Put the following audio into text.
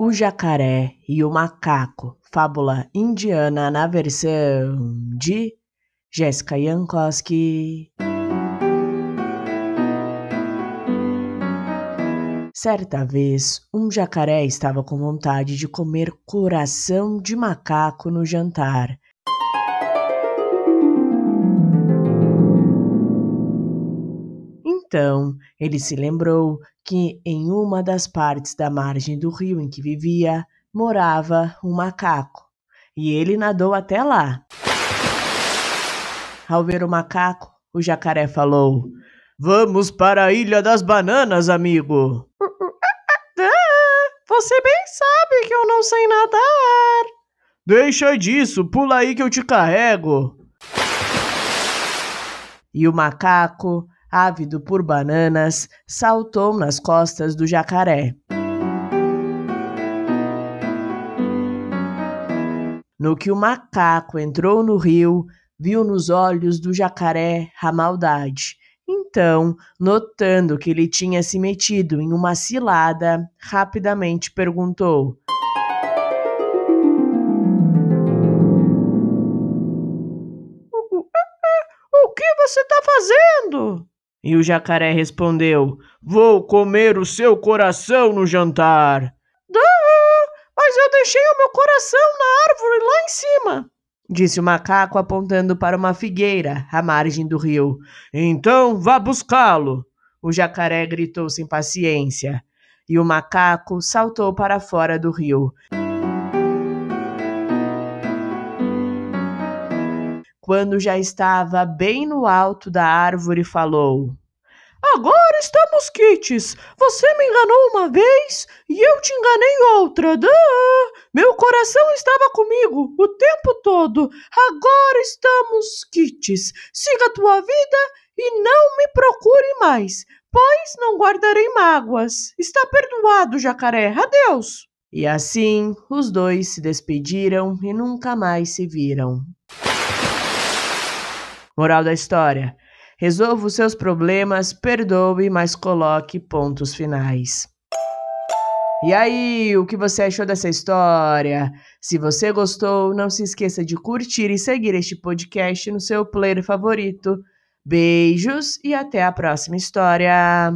O Jacaré e o Macaco, fábula indiana na versão de Jéssica Jankowski. Certa vez, um jacaré estava com vontade de comer coração de macaco no jantar. Então ele se lembrou que em uma das partes da margem do rio em que vivia morava um macaco, e ele nadou até lá. Ao ver o macaco, o jacaré falou: Vamos para a Ilha das Bananas, amigo. Você bem sabe que eu não sei nadar. Deixa disso, pula aí que eu te carrego. E o macaco ávido por bananas, saltou nas costas do jacaré. No que o macaco entrou no rio, viu nos olhos do jacaré a maldade. Então, notando que ele tinha se metido em uma cilada, rapidamente perguntou: O que você está fazendo? E o jacaré respondeu: Vou comer o seu coração no jantar. mas eu deixei o meu coração na árvore lá em cima, disse o macaco apontando para uma figueira à margem do rio. Então vá buscá-lo. O jacaré gritou sem paciência. E o macaco saltou para fora do rio. Quando já estava bem no alto da árvore, falou: Agora estamos quites. Você me enganou uma vez e eu te enganei outra. Duh! Meu coração estava comigo o tempo todo. Agora estamos quites. Siga a tua vida e não me procure mais, pois não guardarei mágoas. Está perdoado, jacaré. Adeus. E assim os dois se despediram e nunca mais se viram. Moral da história: resolva os seus problemas, perdoe, mas coloque pontos finais. E aí, o que você achou dessa história? Se você gostou, não se esqueça de curtir e seguir este podcast no seu player favorito. Beijos e até a próxima história!